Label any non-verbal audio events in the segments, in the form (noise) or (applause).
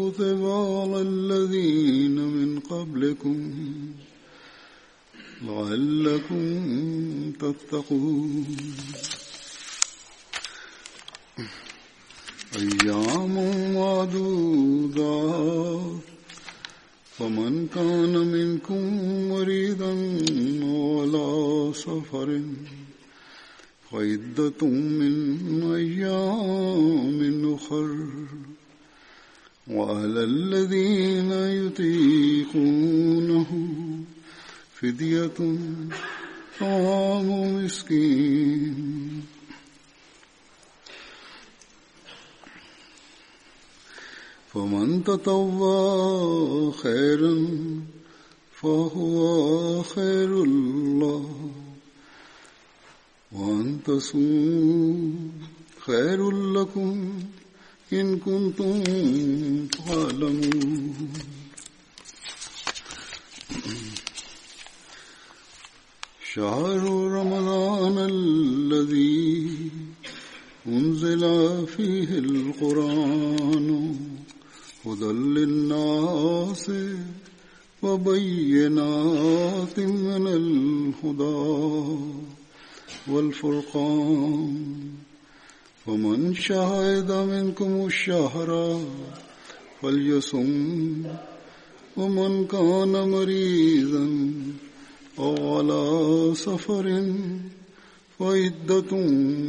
كتب على الذين من قبلكم لعلكم تتقون. أيام معدودات فمن كان منكم مريضا ولا سفر فعدة من أيام أخر. وعلى الذين يطيقونه فدية طعام مسكين. فمن تطوى خيرا فهو خير الله وأن تصوموا خير لكم إن كنتم تعلمون. شهر رمضان الذي أنزل فيه القرآن هدى للناس وبينات من الهدى والفرقان. ومن شهد منكم الشهر فليصم ومن كان مريضا أو على سفر فعدة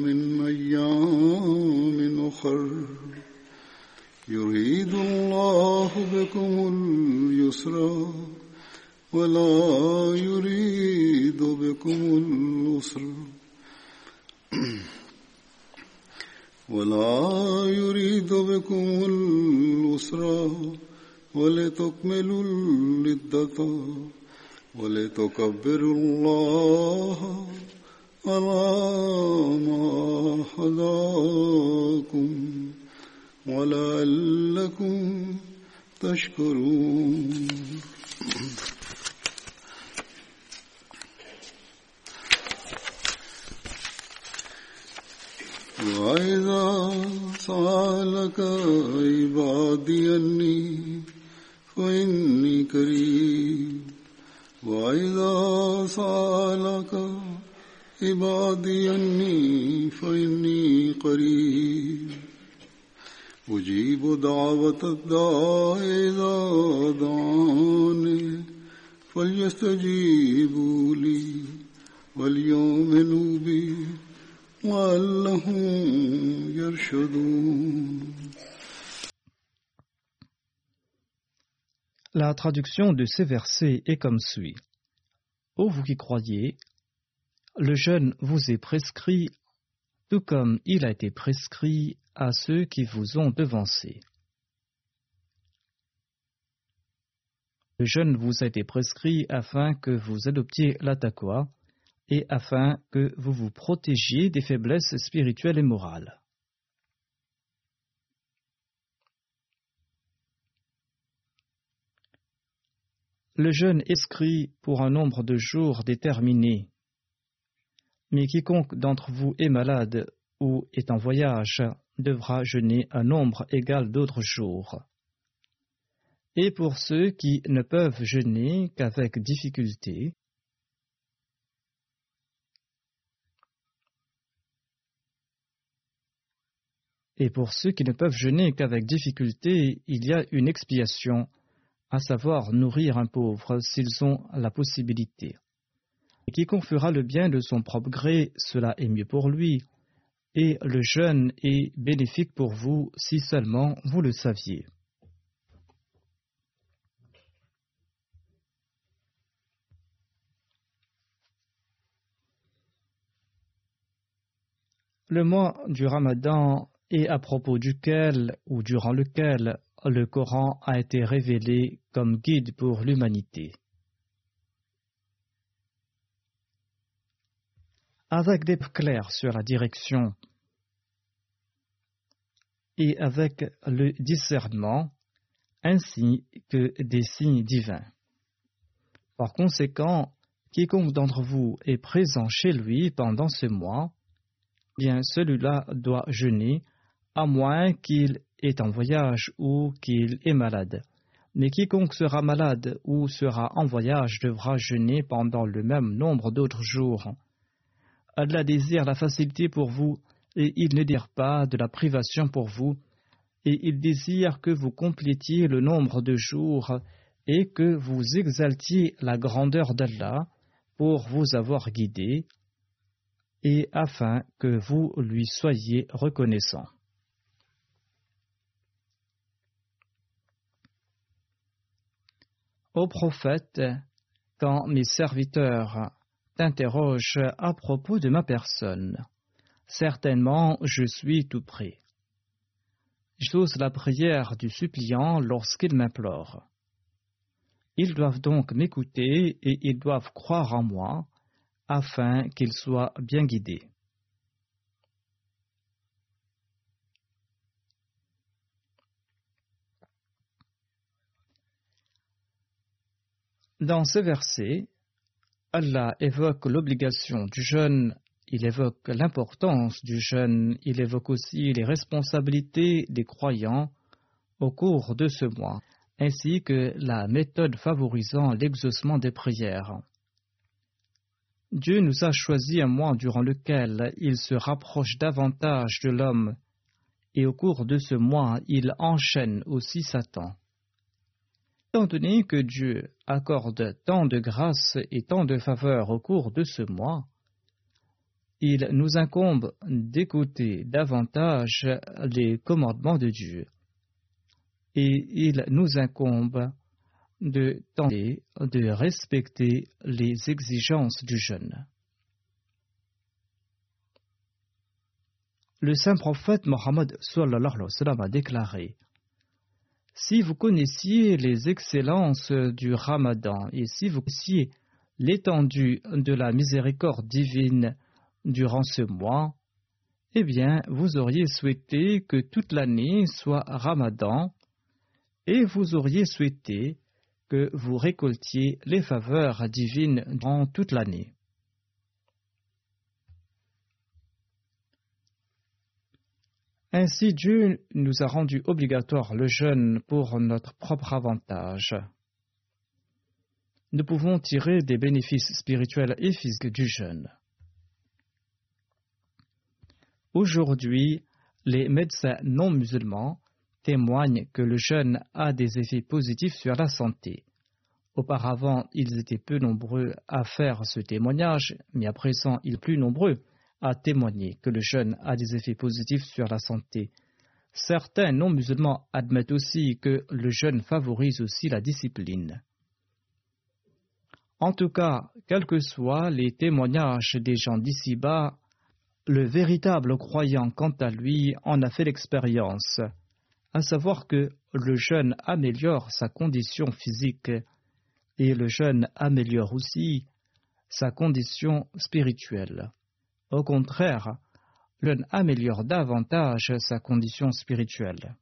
من أيام أخر. يريد الله بكم اليسر ولا يريد بكم العسر. (clears throat) ولا يريد بكم العسر ولتكملوا العدة ولتكبروا الله على ما هداكم ولعلكم تشكرون. وإذا سألك عبادي أني فإني قريب. وإذا سألك عبادي أني فإني قريب. أجيب دعوة الداع إذا دعاني فليستجيبوا لي وليؤمنوا بي. لعلهم يرشدون La traduction de ces versets est comme suit. Ô vous qui croyez, le jeûne vous est prescrit, tout comme il a été prescrit à ceux qui vous ont devancé. Le jeûne vous a été prescrit afin que vous adoptiez la et afin que vous vous protégiez des faiblesses spirituelles et morales. Le jeûne inscrit pour un nombre de jours déterminé. Mais quiconque d'entre vous est malade ou est en voyage devra jeûner un nombre égal d'autres jours. Et pour ceux qui ne peuvent jeûner qu'avec difficulté, et pour ceux qui ne peuvent jeûner qu'avec difficulté, il y a une expiation à savoir nourrir un pauvre s'ils ont la possibilité. Et quiconque fera le bien de son propre gré, cela est mieux pour lui, et le jeûne est bénéfique pour vous si seulement vous le saviez. Le mois du Ramadan est à propos duquel ou durant lequel le Coran a été révélé comme guide pour l'humanité. Avec des clairs sur la direction et avec le discernement, ainsi que des signes divins. Par conséquent, quiconque d'entre vous est présent chez lui pendant ce mois, bien celui-là doit jeûner, à moins qu'il est en voyage ou qu'il est malade. Mais quiconque sera malade ou sera en voyage devra jeûner pendant le même nombre d'autres jours. Allah désire la facilité pour vous, et il ne désire pas de la privation pour vous, et il désire que vous complétiez le nombre de jours et que vous exaltiez la grandeur d'Allah pour vous avoir guidé, et afin que vous lui soyez reconnaissant. Ô prophète, quand mes serviteurs t'interrogent à propos de ma personne, certainement je suis tout prêt. J'ose la prière du suppliant lorsqu'il m'implore. Ils doivent donc m'écouter et ils doivent croire en moi afin qu'ils soient bien guidés. Dans ce verset, Allah évoque l'obligation du jeûne, il évoque l'importance du jeûne, il évoque aussi les responsabilités des croyants au cours de ce mois, ainsi que la méthode favorisant l'exaucement des prières. Dieu nous a choisi un mois durant lequel il se rapproche davantage de l'homme, et au cours de ce mois il enchaîne aussi Satan. Étant donné que Dieu accorde tant de grâces et tant de faveurs au cours de ce mois, il nous incombe d'écouter davantage les commandements de Dieu. Et il nous incombe de tenter de respecter les exigences du jeûne. Le saint prophète Mohammed a déclaré si vous connaissiez les excellences du Ramadan et si vous connaissiez l'étendue de la miséricorde divine durant ce mois, eh bien, vous auriez souhaité que toute l'année soit Ramadan et vous auriez souhaité que vous récoltiez les faveurs divines durant toute l'année. Ainsi Dieu nous a rendu obligatoire le jeûne pour notre propre avantage. Nous pouvons tirer des bénéfices spirituels et physiques du jeûne. Aujourd'hui, les médecins non musulmans témoignent que le jeûne a des effets positifs sur la santé. Auparavant, ils étaient peu nombreux à faire ce témoignage, mais à présent, ils sont plus nombreux a témoigné que le jeûne a des effets positifs sur la santé. Certains non-musulmans admettent aussi que le jeûne favorise aussi la discipline. En tout cas, quels que soient les témoignages des gens d'ici-bas, le véritable croyant, quant à lui, en a fait l'expérience, à savoir que le jeûne améliore sa condition physique et le jeûne améliore aussi sa condition spirituelle. Au contraire, l'un améliore davantage sa condition spirituelle.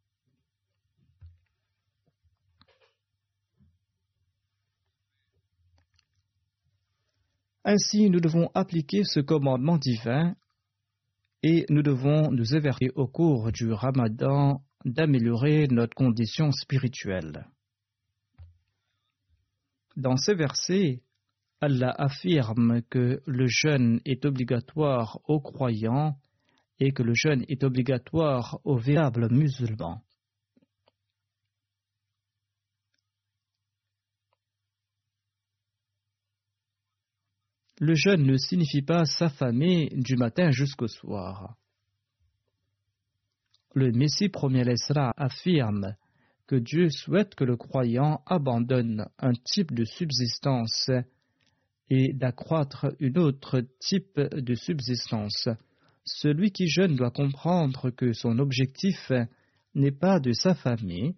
Ainsi, nous devons appliquer ce commandement divin et nous devons nous avertir au cours du ramadan d'améliorer notre condition spirituelle. Dans ces versets, Allah affirme que le jeûne est obligatoire aux croyants et que le jeûne est obligatoire aux véritables musulmans. Le jeûne ne signifie pas s'affamer du matin jusqu'au soir. Le Messie premier l'Esra affirme que Dieu souhaite que le croyant abandonne un type de subsistance et d'accroître un autre type de subsistance. Celui qui jeûne doit comprendre que son objectif n'est pas de s'affamer.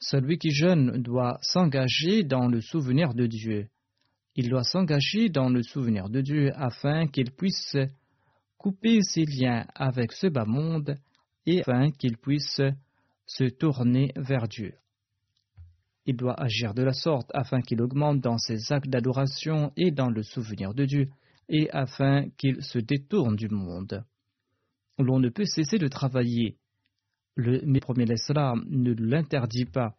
Celui qui jeûne doit s'engager dans le souvenir de Dieu. Il doit s'engager dans le souvenir de Dieu afin qu'il puisse couper ses liens avec ce bas monde et afin qu'il puisse se tourner vers Dieu. Il doit agir de la sorte afin qu'il augmente dans ses actes d'adoration et dans le souvenir de Dieu, et afin qu'il se détourne du monde. L'on ne peut cesser de travailler. Le premier l'Islam ne l'interdit pas.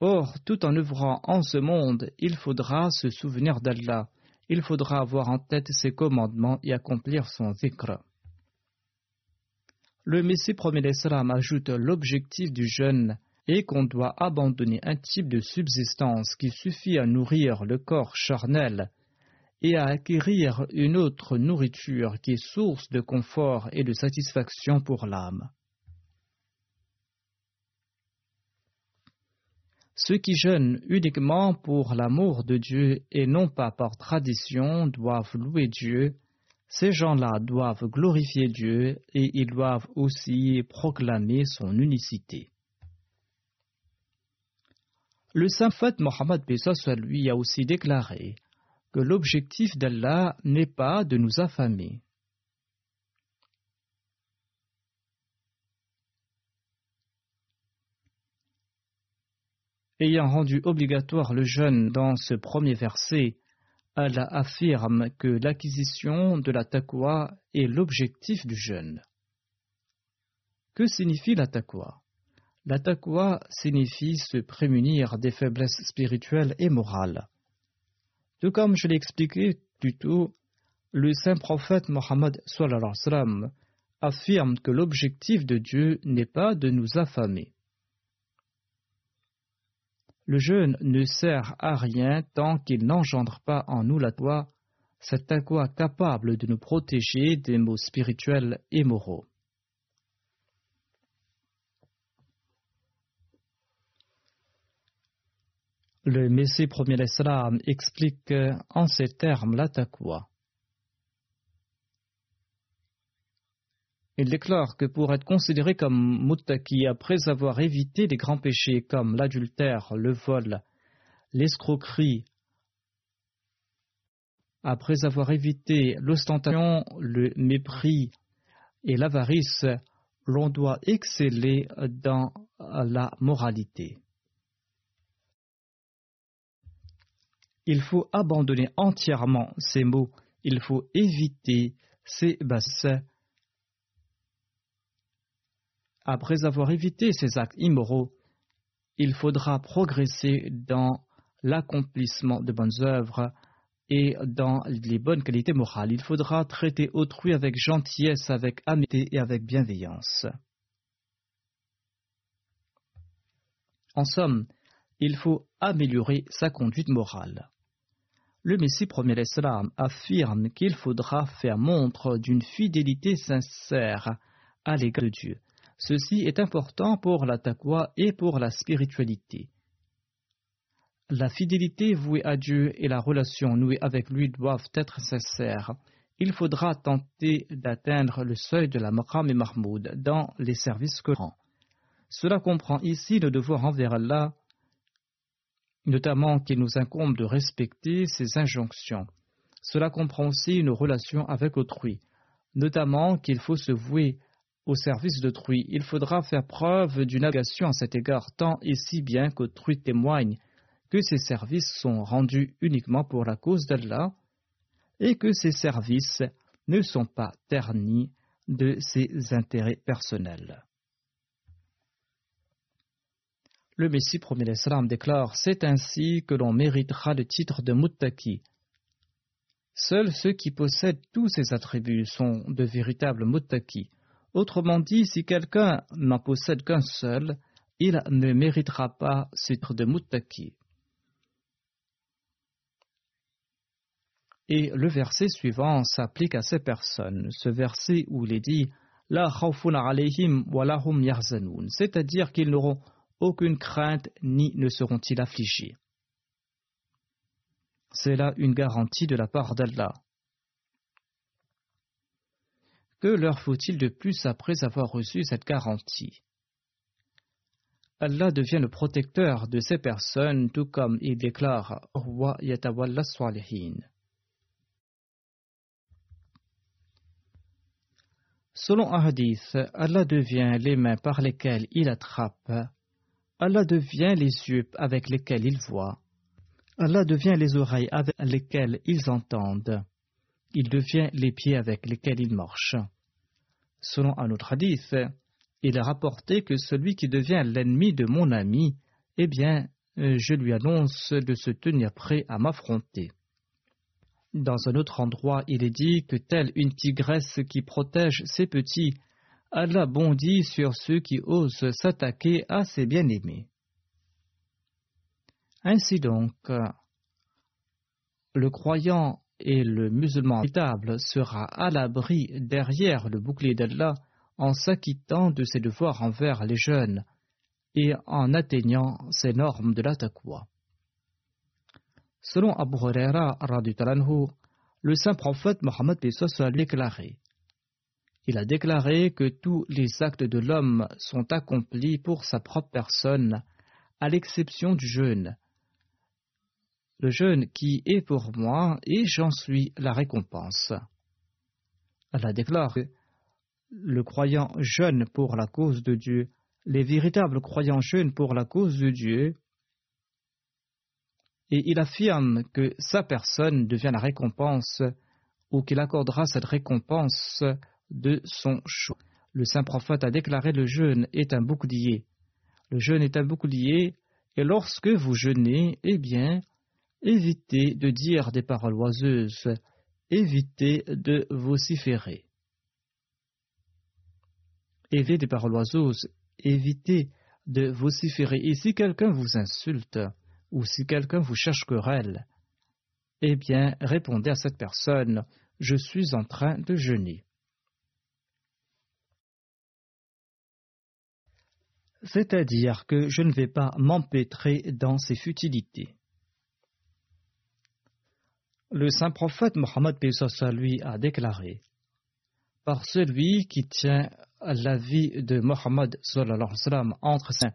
Or, tout en œuvrant en ce monde, il faudra se souvenir d'Allah. Il faudra avoir en tête ses commandements et accomplir son zikr. Le Messie premier ajoute l'objectif du jeûne et qu'on doit abandonner un type de subsistance qui suffit à nourrir le corps charnel et à acquérir une autre nourriture qui est source de confort et de satisfaction pour l'âme. Ceux qui jeûnent uniquement pour l'amour de Dieu et non pas par tradition doivent louer Dieu. Ces gens-là doivent glorifier Dieu et ils doivent aussi proclamer son unicité. Le saint Fat Mohammed soit lui a aussi déclaré que l'objectif d'Allah n'est pas de nous affamer. Ayant rendu obligatoire le jeûne dans ce premier verset, Allah affirme que l'acquisition de la taqwa est l'objectif du jeûne. Que signifie la taqwa? La taqwa signifie se prémunir des faiblesses spirituelles et morales. Tout comme je l'ai expliqué plus tôt, le saint prophète Mohammed affirme que l'objectif de Dieu n'est pas de nous affamer. Le jeûne ne sert à rien tant qu'il n'engendre pas en nous la toi, cette taqwa capable de nous protéger des maux spirituels et moraux. Le Messie premier l'Islam explique en ces termes la. Il déclare que pour être considéré comme muttaki après avoir évité des grands péchés comme l'adultère, le vol, l'escroquerie, après avoir évité l'ostentation, le mépris et l'avarice, l'on doit exceller dans la moralité. Il faut abandonner entièrement ces mots. Il faut éviter ces bassins. Après avoir évité ces actes immoraux, il faudra progresser dans l'accomplissement de bonnes œuvres et dans les bonnes qualités morales. Il faudra traiter autrui avec gentillesse, avec amitié et avec bienveillance. En somme, il faut améliorer sa conduite morale. Le Messie premier l'Islam affirme qu'il faudra faire montre d'une fidélité sincère à l'égard de Dieu. Ceci est important pour la taqwa et pour la spiritualité. La fidélité vouée à Dieu et la relation nouée avec lui doivent être sincères. Il faudra tenter d'atteindre le seuil de la maqam et mahmoud dans les services courants. Cela comprend ici le devoir envers Allah notamment qu'il nous incombe de respecter ses injonctions. Cela comprend aussi une relation avec autrui, notamment qu'il faut se vouer au service d'autrui. Il faudra faire preuve d'une agation à cet égard, tant et si bien qu'autrui témoigne que ces services sont rendus uniquement pour la cause d'Allah et que ces services ne sont pas ternis de ses intérêts personnels. Le Messie premier l'Islam déclare C'est ainsi que l'on méritera le titre de Muttaki. Seuls ceux qui possèdent tous ces attributs sont de véritables Muttaki. Autrement dit, si quelqu'un n'en possède qu'un seul, il ne méritera pas ce titre de Muttaki. Et le verset suivant s'applique à ces personnes, ce verset où il est dit La alayhim wa c'est-à-dire qu'ils n'auront aucune crainte ni ne seront-ils affligés. C'est là une garantie de la part d'Allah. Que leur faut-il de plus après avoir reçu cette garantie? Allah devient le protecteur de ces personnes, tout comme il déclare Selon un hadith, Allah devient les mains par lesquelles il attrape Allah devient les yeux avec lesquels ils voient. Allah devient les oreilles avec lesquelles ils entendent. Il devient les pieds avec lesquels ils marchent. Selon un autre hadith, il a rapporté que celui qui devient l'ennemi de mon ami, eh bien, euh, je lui annonce de se tenir prêt à m'affronter. Dans un autre endroit, il est dit que telle une tigresse qui protège ses petits Allah bondit sur ceux qui osent s'attaquer à ses bien-aimés. Ainsi donc, le croyant et le musulman véritable sera à l'abri derrière le bouclier d'Allah en s'acquittant de ses devoirs envers les jeunes et en atteignant ses normes de la taqwa. Selon Abu Huraira, le saint prophète Mohammed déclaré il a déclaré que tous les actes de l'homme sont accomplis pour sa propre personne, à l'exception du jeûne. Le jeûne qui est pour moi et j'en suis la récompense. Allah déclare le croyant jeûne pour la cause de Dieu, les véritables croyants jeûnent pour la cause de Dieu, et il affirme que sa personne devient la récompense ou qu'il accordera cette récompense de son choix. Le saint prophète a déclaré le jeûne est un bouclier. Le jeûne est un bouclier, et lorsque vous jeûnez, eh bien, évitez de dire des paroles oiseuses, évitez de vociférer. Évitez des paroles oiseuses, évitez de vociférer. Et si quelqu'un vous insulte, ou si quelqu'un vous cherche querelle, eh bien, répondez à cette personne, je suis en train de jeûner. C'est-à-dire que je ne vais pas m'empêtrer dans ces futilités. Le saint prophète Mohammed lui a déclaré Par celui qui tient la vie de Mohammed entre ses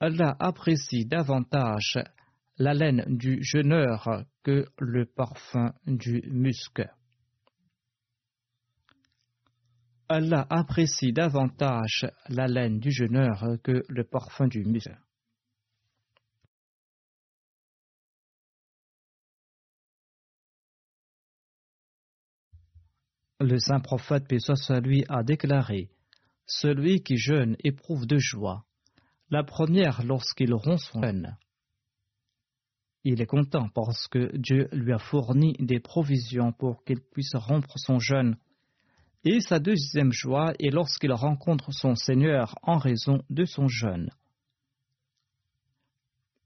Allah apprécie davantage la laine du jeûneur que le parfum du musc. Allah apprécie davantage la laine du jeûneur que le parfum du musc. Le saint prophète, paix lui, a déclaré Celui qui jeûne éprouve de joie. La première lorsqu'il rompt son jeûne. Il est content parce que Dieu lui a fourni des provisions pour qu'il puisse rompre son jeûne et sa deuxième joie est lorsqu'il rencontre son Seigneur en raison de son jeûne.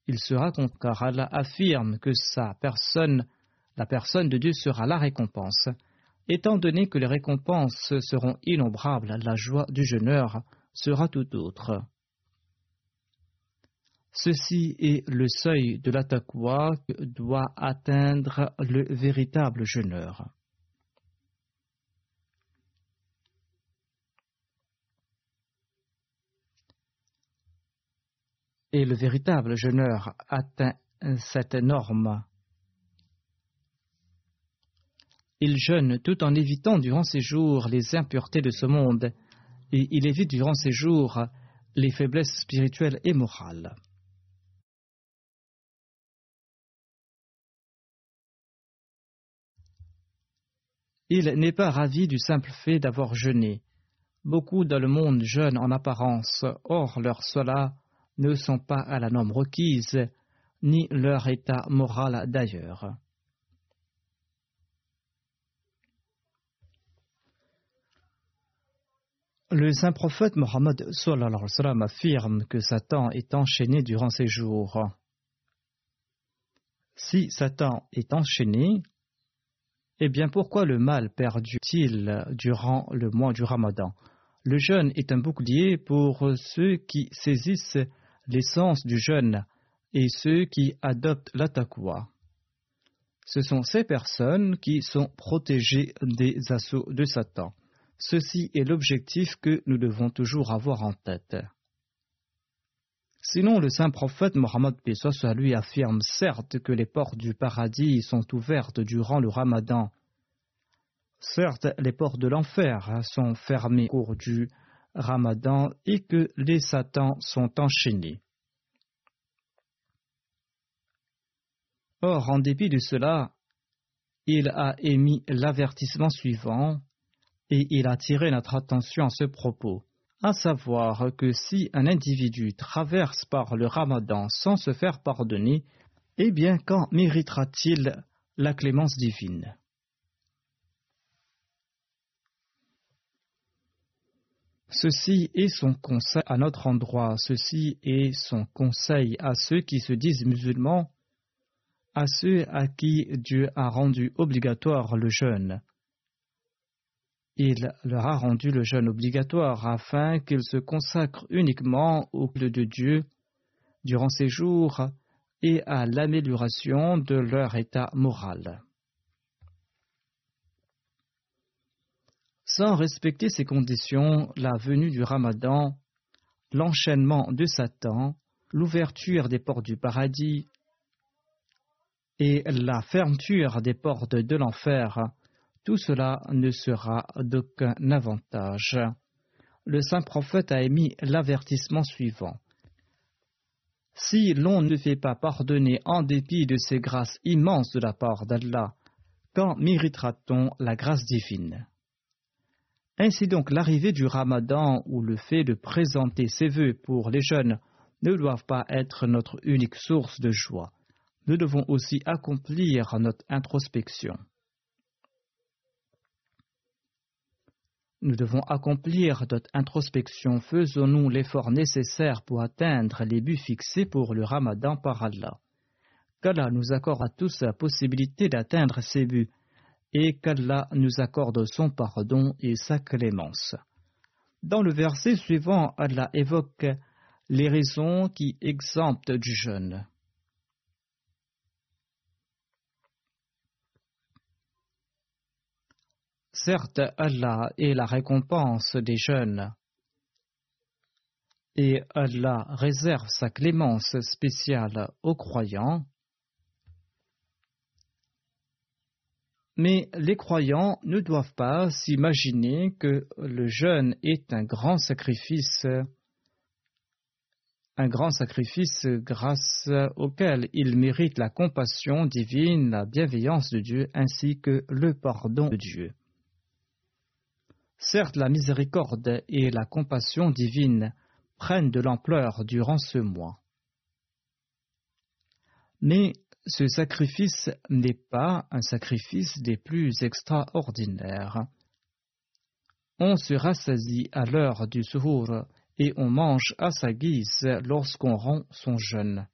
il sera car Allah affirme que sa personne, la personne de Dieu sera la récompense. Étant donné que les récompenses seront innombrables, la joie du jeûneur sera tout autre. Ceci est le seuil de la que doit atteindre le véritable jeûneur. Et le véritable jeûneur atteint cette norme. Il jeûne tout en évitant durant ses jours les impuretés de ce monde, et il évite durant ses jours les faiblesses spirituelles et morales. Il n'est pas ravi du simple fait d'avoir jeûné. Beaucoup dans le monde jeûnent en apparence, or leurs cela ne sont pas à la norme requise, ni leur état moral d'ailleurs. Le saint prophète Mohammed affirme que Satan est enchaîné durant ses jours. Si Satan est enchaîné, eh bien pourquoi le mal perdue-t-il durant le mois du Ramadan? Le jeûne est un bouclier pour ceux qui saisissent l'essence du jeûne et ceux qui adoptent la Ce sont ces personnes qui sont protégées des assauts de Satan. Ceci est l'objectif que nous devons toujours avoir en tête. Sinon, le saint prophète Mohammed soit lui affirme certes que les portes du paradis sont ouvertes durant le ramadan. Certes, les portes de l'enfer sont fermées au cours du ramadan et que les satans sont enchaînés. Or, en dépit de cela, il a émis l'avertissement suivant et il a tiré notre attention à ce propos, à savoir que si un individu traverse par le ramadan sans se faire pardonner, eh bien quand méritera-t-il la clémence divine? Ceci est son conseil à notre endroit, ceci est son conseil à ceux qui se disent musulmans à ceux à qui Dieu a rendu obligatoire le jeûne. Il leur a rendu le jeûne obligatoire afin qu'ils se consacrent uniquement au culte de Dieu durant ces jours et à l'amélioration de leur état moral. Sans respecter ces conditions, la venue du ramadan, l'enchaînement de Satan, l'ouverture des portes du paradis, et la fermeture des portes de l'enfer, tout cela ne sera d'aucun avantage. Le saint prophète a émis l'avertissement suivant. Si l'on ne fait pas pardonner en dépit de ces grâces immenses de la part d'Allah, quand méritera-t-on la grâce divine? Ainsi donc l'arrivée du ramadan ou le fait de présenter ses vœux pour les jeunes ne doivent pas être notre unique source de joie nous devons aussi accomplir notre introspection. Nous devons accomplir notre introspection. Faisons-nous l'effort nécessaire pour atteindre les buts fixés pour le ramadan par Allah. Qu'Allah nous accorde à tous la possibilité d'atteindre ces buts et qu'Allah nous accorde son pardon et sa clémence. Dans le verset suivant, Allah évoque les raisons qui exemptent du jeûne. Certes, Allah est la récompense des jeunes et Allah réserve sa clémence spéciale aux croyants. Mais les croyants ne doivent pas s'imaginer que le jeûne est un grand sacrifice, un grand sacrifice grâce auquel ils méritent la compassion divine, la bienveillance de Dieu ainsi que le pardon de Dieu. Certes, la miséricorde et la compassion divine prennent de l'ampleur durant ce mois. Mais ce sacrifice n'est pas un sacrifice des plus extraordinaires. On se rassasie à l'heure du suhour et on mange à sa guise lorsqu'on rend son jeûne.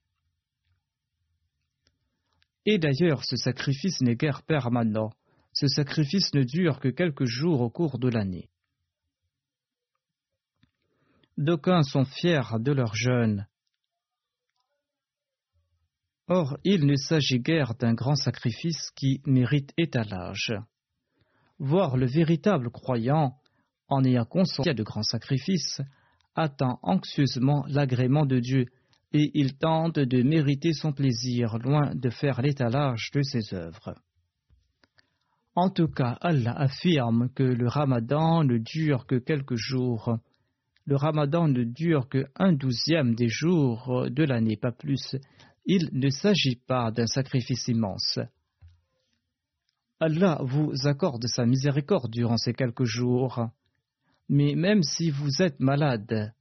Et d'ailleurs, ce sacrifice n'est guère permanent. Ce sacrifice ne dure que quelques jours au cours de l'année. D'aucuns sont fiers de leur jeûne. Or, il ne s'agit guère d'un grand sacrifice qui mérite étalage. Voir le véritable croyant, en ayant conscience de grands sacrifices, attend anxieusement l'agrément de Dieu et il tente de mériter son plaisir loin de faire l'étalage de ses œuvres. En tout cas, Allah affirme que le ramadan ne dure que quelques jours. Le ramadan ne dure que un douzième des jours de l'année, pas plus. Il ne s'agit pas d'un sacrifice immense. Allah vous accorde sa miséricorde durant ces quelques jours. Mais même si vous êtes malade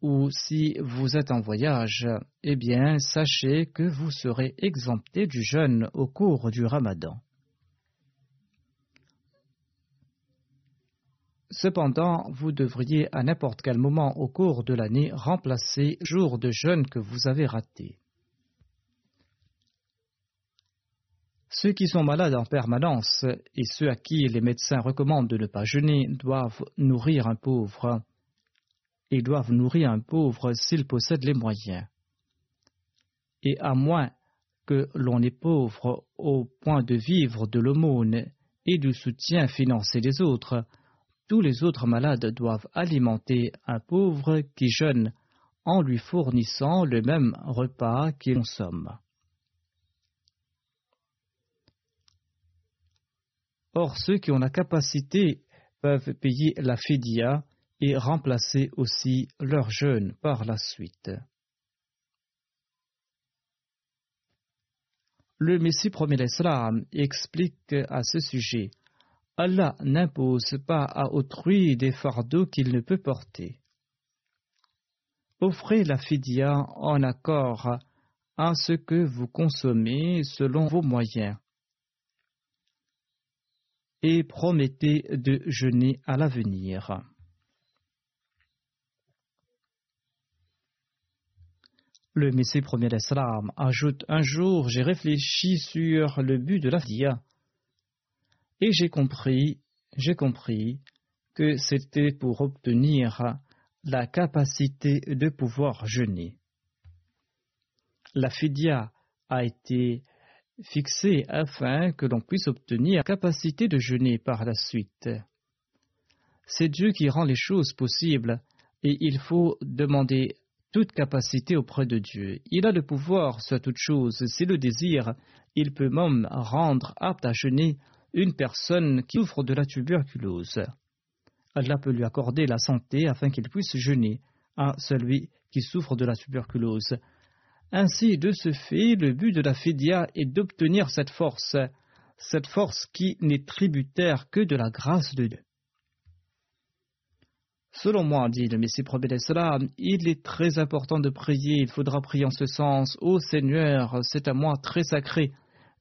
ou si vous êtes en voyage, eh bien, sachez que vous serez exempté du jeûne au cours du ramadan. Cependant, vous devriez à n'importe quel moment au cours de l'année remplacer le jour de jeûne que vous avez raté. Ceux qui sont malades en permanence et ceux à qui les médecins recommandent de ne pas jeûner doivent nourrir un pauvre. Ils doivent nourrir un pauvre s'ils possèdent les moyens. Et à moins que l'on est pauvre au point de vivre de l'aumône et du soutien financier des autres, tous les autres malades doivent alimenter un pauvre qui jeûne en lui fournissant le même repas qu'il consomme. Or, ceux qui ont la capacité peuvent payer la fidia et remplacer aussi leur jeûne par la suite. Le Messie premier l'Islam explique à ce sujet Allah n'impose pas à autrui des fardeaux qu'il ne peut porter. Offrez la fidia en accord à ce que vous consommez selon vos moyens et promettez de jeûner à l'avenir. Le Messie premier d'Islam ajoute Un jour, j'ai réfléchi sur le but de la fidia et j'ai compris, j'ai compris que c'était pour obtenir la capacité de pouvoir jeûner. La fidia a été fixée afin que l'on puisse obtenir la capacité de jeûner par la suite. C'est Dieu qui rend les choses possibles et il faut demander toute capacité auprès de Dieu. Il a le pouvoir sur toute chose. S'il le désire, il peut même rendre apte à jeûner une personne qui souffre de la tuberculose. Allah peut lui accorder la santé afin qu'il puisse jeûner à celui qui souffre de la tuberculose. Ainsi, de ce fait, le but de la fidia est d'obtenir cette force, cette force qui n'est tributaire que de la grâce de Dieu. Selon moi, dit le Messie prophète il est très important de prier, il faudra prier en ce sens. Ô Seigneur, c'est à moi très sacré,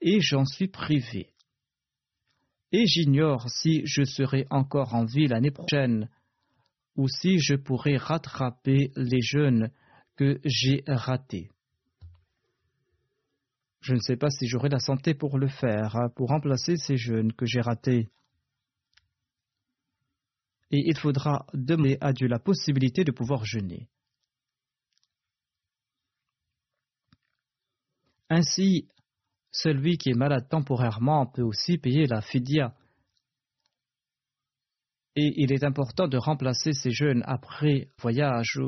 et j'en suis privé. Et j'ignore si je serai encore en vie l'année prochaine, ou si je pourrai rattraper les jeunes que j'ai ratés. Je ne sais pas si j'aurai la santé pour le faire, hein, pour remplacer ces jeunes que j'ai ratés. Et il faudra demander à Dieu la possibilité de pouvoir jeûner. Ainsi, celui qui est malade temporairement peut aussi payer la fidia. Et il est important de remplacer ces jeûnes après voyage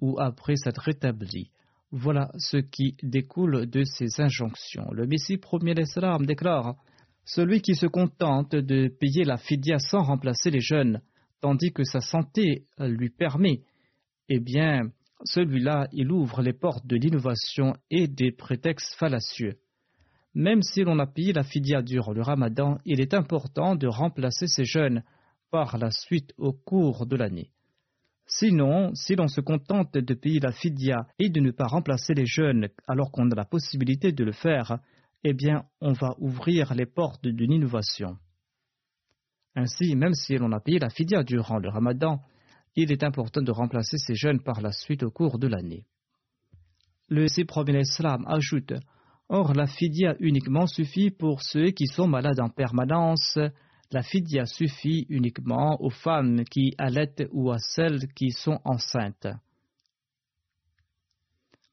ou après s'être rétabli. Voilà ce qui découle de ces injonctions. Le Messie premier l'Islam déclare Celui qui se contente de payer la fidia sans remplacer les jeunes, tandis que sa santé lui permet, eh bien, celui-là, il ouvre les portes de l'innovation et des prétextes fallacieux. Même si l'on a payé la fidia durant le ramadan, il est important de remplacer ces jeunes par la suite au cours de l'année. Sinon, si l'on se contente de payer la fidia et de ne pas remplacer les jeunes alors qu'on a la possibilité de le faire, eh bien, on va ouvrir les portes d'une innovation. Ainsi, même si l'on a payé la fidia durant le ramadan, il est important de remplacer ces jeunes par la suite au cours de l'année. Le Sibromin Islam ajoute Or, la fidia uniquement suffit pour ceux qui sont malades en permanence. La fidia suffit uniquement aux femmes qui allaitent ou à celles qui sont enceintes.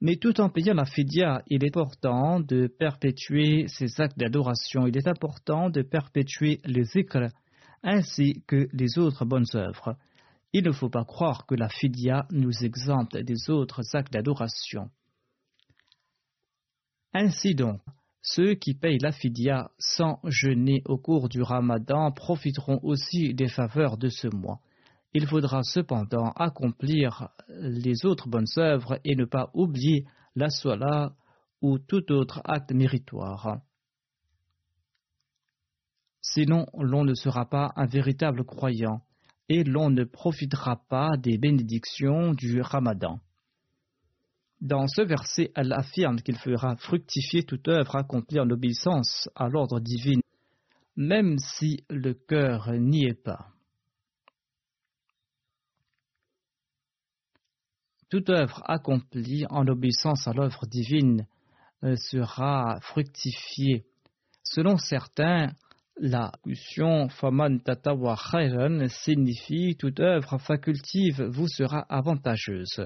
Mais tout en payant la fidia, il est important de perpétuer ces actes d'adoration. Il est important de perpétuer les zikr ainsi que les autres bonnes œuvres. Il ne faut pas croire que la fidia nous exempte des autres actes d'adoration. Ainsi donc, ceux qui payent la fidia sans jeûner au cours du ramadan profiteront aussi des faveurs de ce mois. Il faudra cependant accomplir les autres bonnes œuvres et ne pas oublier la sola ou tout autre acte méritoire. Sinon, l'on ne sera pas un véritable croyant et l'on ne profitera pas des bénédictions du ramadan. Dans ce verset, elle affirme qu'il fera fructifier toute œuvre accomplie en obéissance à l'ordre divin, même si le cœur n'y est pas. Toute œuvre accomplie en obéissance à l'œuvre divine euh, sera fructifiée. Selon certains, la locution Faman Tatawa Khairan signifie toute œuvre facultive vous sera avantageuse.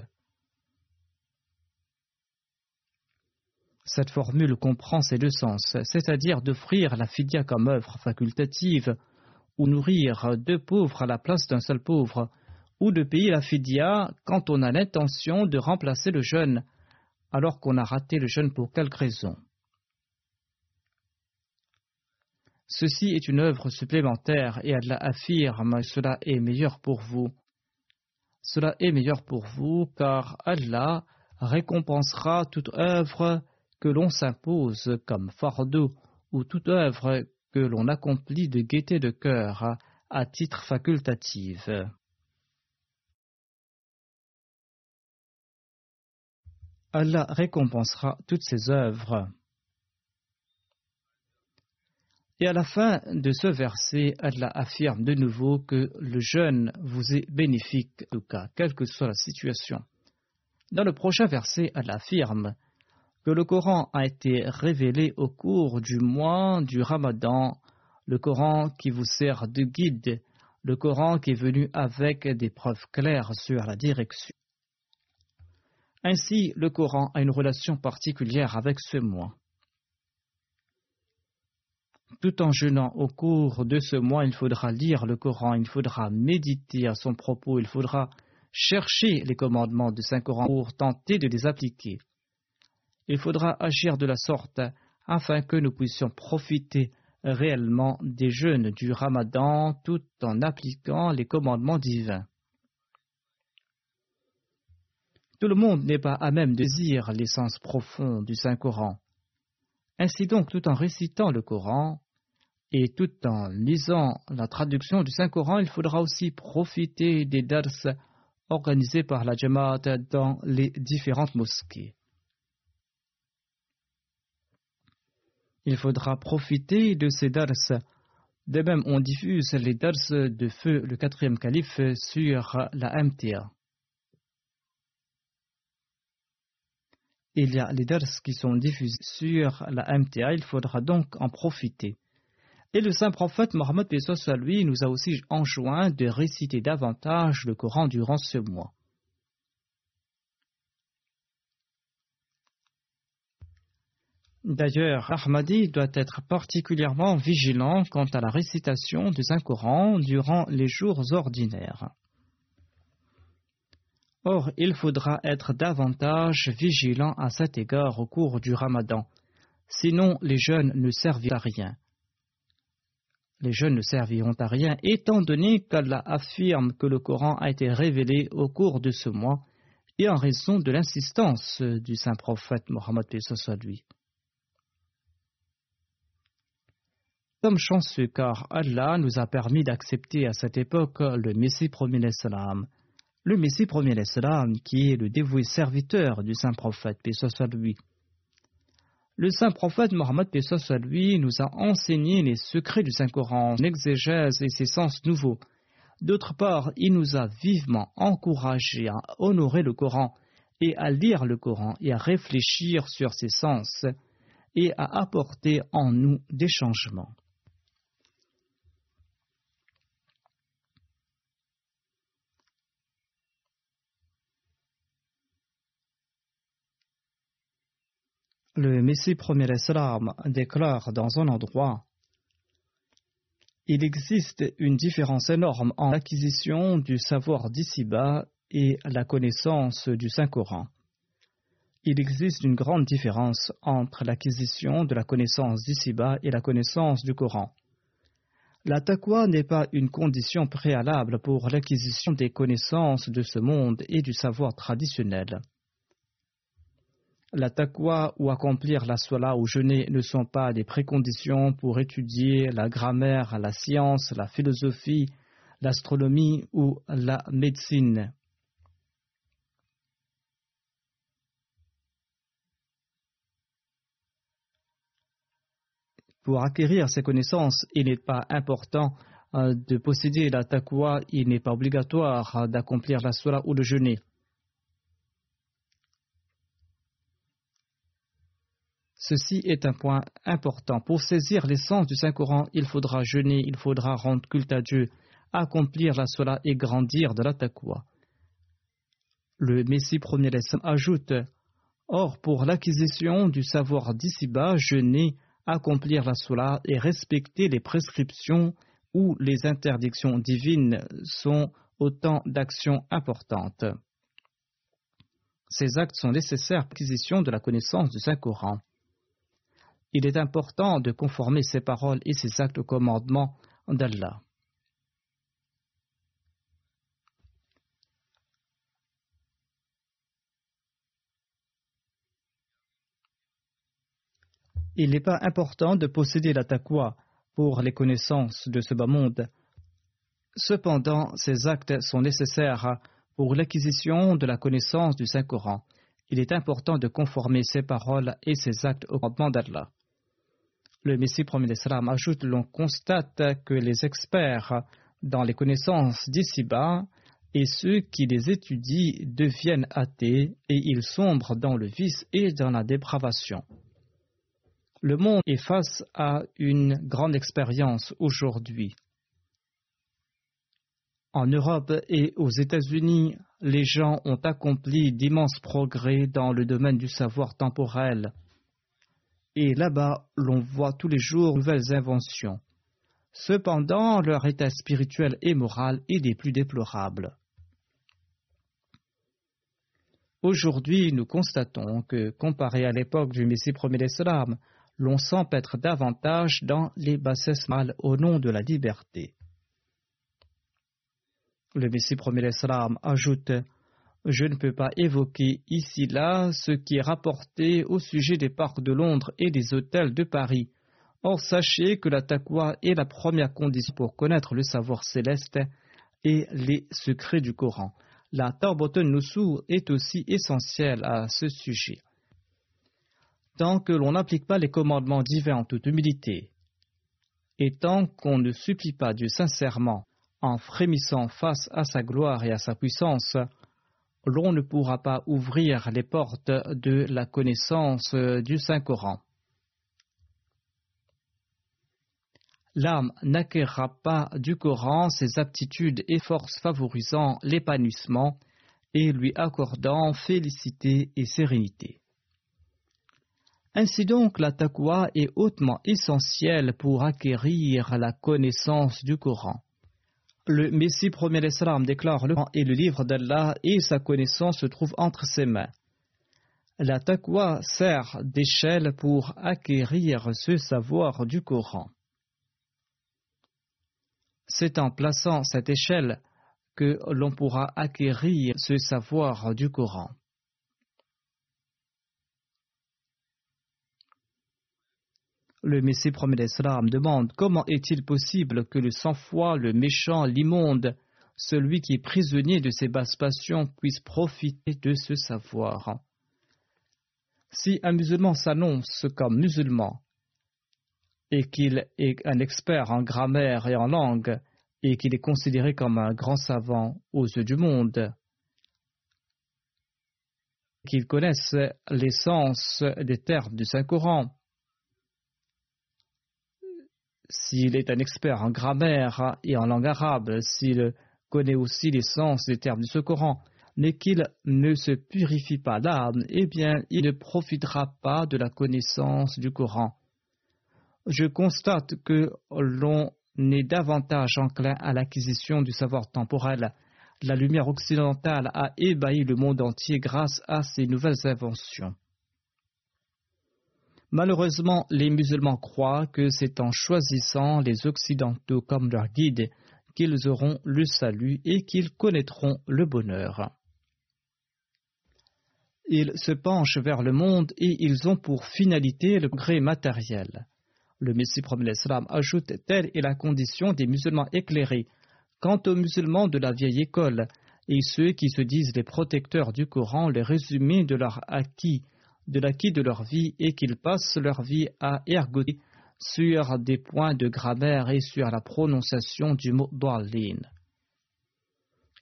Cette formule comprend ces deux sens, c'est-à-dire d'offrir la fidia comme œuvre facultative, ou nourrir deux pauvres à la place d'un seul pauvre, ou de payer la fidia quand on a l'intention de remplacer le jeûne, alors qu'on a raté le jeûne pour quelque raison. Ceci est une œuvre supplémentaire et Allah affirme cela est meilleur pour vous. Cela est meilleur pour vous car Allah récompensera toute œuvre que l'on s'impose comme fardeau ou toute œuvre que l'on accomplit de gaieté de cœur à titre facultatif. Allah récompensera toutes ces œuvres. Et à la fin de ce verset, Allah affirme de nouveau que le jeûne vous est bénéfique, en tout cas, quelle que soit la situation. Dans le prochain verset, Allah affirme que le Coran a été révélé au cours du mois du Ramadan, le Coran qui vous sert de guide, le Coran qui est venu avec des preuves claires sur la direction. Ainsi, le Coran a une relation particulière avec ce mois. Tout en jeûnant au cours de ce mois, il faudra lire le Coran, il faudra méditer à son propos, il faudra chercher les commandements du Saint-Coran pour tenter de les appliquer. Il faudra agir de la sorte afin que nous puissions profiter réellement des jeûnes du Ramadan tout en appliquant les commandements divins. Tout le monde n'est pas à même de dire l'essence profonde du Saint-Coran. Ainsi donc, tout en récitant le Coran, et tout en lisant la traduction du Saint-Coran, il faudra aussi profiter des dars organisés par la Jamaat dans les différentes mosquées. Il faudra profiter de ces dars. De même, on diffuse les dars de feu le quatrième calife sur la MTA. Il y a les dars qui sont diffusés sur la MTA, il faudra donc en profiter. Et le saint prophète Mohammed lui nous a aussi enjoint de réciter davantage le Coran durant ce mois. D'ailleurs, Ahmadi doit être particulièrement vigilant quant à la récitation du Saint-Coran durant les jours ordinaires. Or, il faudra être davantage vigilant à cet égard au cours du Ramadan, sinon les jeunes ne serviront à rien les jeunes ne serviront à rien, étant donné qu'Allah affirme que le Coran a été révélé au cours de ce mois et en raison de l'insistance du saint prophète Mohammed lui. Comme chanceux car Allah nous a permis d'accepter à cette époque le Messie premier l'Islam, le Messie premier l'Islam qui est le dévoué serviteur du saint prophète lui. Le saint prophète Mohammed à lui nous a enseigné les secrets du Saint-Coran, l'exégèse et ses sens nouveaux. D'autre part, il nous a vivement encouragés à honorer le Coran et à lire le Coran et à réfléchir sur ses sens. et à apporter en nous des changements. Le Messie premier Islam déclare dans un endroit Il existe une différence énorme en l'acquisition du savoir d'ici-bas et la connaissance du Saint-Coran. Il existe une grande différence entre l'acquisition de la connaissance d'ici-bas et la connaissance du Coran. La taqwa n'est pas une condition préalable pour l'acquisition des connaissances de ce monde et du savoir traditionnel. La taqwa ou accomplir la sola ou jeûner ne sont pas des préconditions pour étudier la grammaire, la science, la philosophie, l'astronomie ou la médecine. Pour acquérir ces connaissances, il n'est pas important euh, de posséder la taqwa, il n'est pas obligatoire d'accomplir la sola ou le jeûner. Ceci est un point important. Pour saisir l'essence du Saint-Coran, il faudra jeûner, il faudra rendre culte à Dieu, accomplir la sola et grandir de la taqwa. Le Messie premier ajoute Or, pour l'acquisition du savoir d'ici-bas, jeûner, accomplir la sola et respecter les prescriptions ou les interdictions divines sont autant d'actions importantes. Ces actes sont nécessaires pour l'acquisition de la connaissance du Saint-Coran il est important de conformer ses paroles et ses actes au commandement d'Allah. Il n'est pas important de posséder la taqwa pour les connaissances de ce bas monde. Cependant, ces actes sont nécessaires pour l'acquisition de la connaissance du Saint-Coran. Il est important de conformer ses paroles et ses actes au commandement d'Allah. Le Messie premier d'Islam ajoute l'on constate que les experts dans les connaissances d'ici-bas et ceux qui les étudient deviennent athées et ils sombrent dans le vice et dans la dépravation. Le monde est face à une grande expérience aujourd'hui. En Europe et aux États-Unis, les gens ont accompli d'immenses progrès dans le domaine du savoir temporel et là-bas l'on voit tous les jours nouvelles inventions. Cependant, leur état spirituel et moral est des plus déplorables. Aujourd'hui, nous constatons que, comparé à l'époque du Messie premier d'Islam, l'on s'empêtre davantage dans les bassesses mâles au nom de la liberté. Le Messie premier d'Islam ajoute je ne peux pas évoquer ici-là ce qui est rapporté au sujet des parcs de Londres et des hôtels de Paris. Or, sachez que la taqwa est la première condition pour connaître le savoir céleste et les secrets du Coran. La Tarboten Nusu est aussi essentielle à ce sujet. Tant que l'on n'applique pas les commandements divins en toute humilité, et tant qu'on ne supplie pas Dieu sincèrement en frémissant face à sa gloire et à sa puissance, l'on ne pourra pas ouvrir les portes de la connaissance du Saint-Coran. L'âme n'acquérera pas du Coran ses aptitudes et forces favorisant l'épanouissement et lui accordant félicité et sérénité. Ainsi donc, la taqwa est hautement essentielle pour acquérir la connaissance du Coran. Le Messie premier l'Islam déclare le Coran et le livre d'Allah et sa connaissance se trouvent entre ses mains. La taqwa sert d'échelle pour acquérir ce savoir du Coran. C'est en plaçant cette échelle que l'on pourra acquérir ce savoir du Coran. Le Messie premier d'Islam demande comment est-il possible que le sang-froid, le méchant, l'immonde, celui qui est prisonnier de ses basses passions, puisse profiter de ce savoir. Si un musulman s'annonce comme musulman et qu'il est un expert en grammaire et en langue et qu'il est considéré comme un grand savant aux yeux du monde, qu'il connaisse l'essence des termes du Saint-Coran, s'il est un expert en grammaire et en langue arabe, s'il connaît aussi les sens des termes du Coran, mais qu'il ne se purifie pas l'âme, eh bien, il ne profitera pas de la connaissance du Coran. Je constate que l'on est davantage enclin à l'acquisition du savoir temporel. La lumière occidentale a ébahi le monde entier grâce à ces nouvelles inventions. Malheureusement, les musulmans croient que c'est en choisissant les Occidentaux comme leur guide qu'ils auront le salut et qu'ils connaîtront le bonheur. Ils se penchent vers le monde et ils ont pour finalité le progrès matériel. Le Messie promet l'Islam ajoute telle est la condition des musulmans éclairés. Quant aux musulmans de la vieille école et ceux qui se disent les protecteurs du Coran, les résumés de leur acquis de l'acquis de leur vie et qu'ils passent leur vie à ergoter sur des points de grammaire et sur la prononciation du mot Dwalin.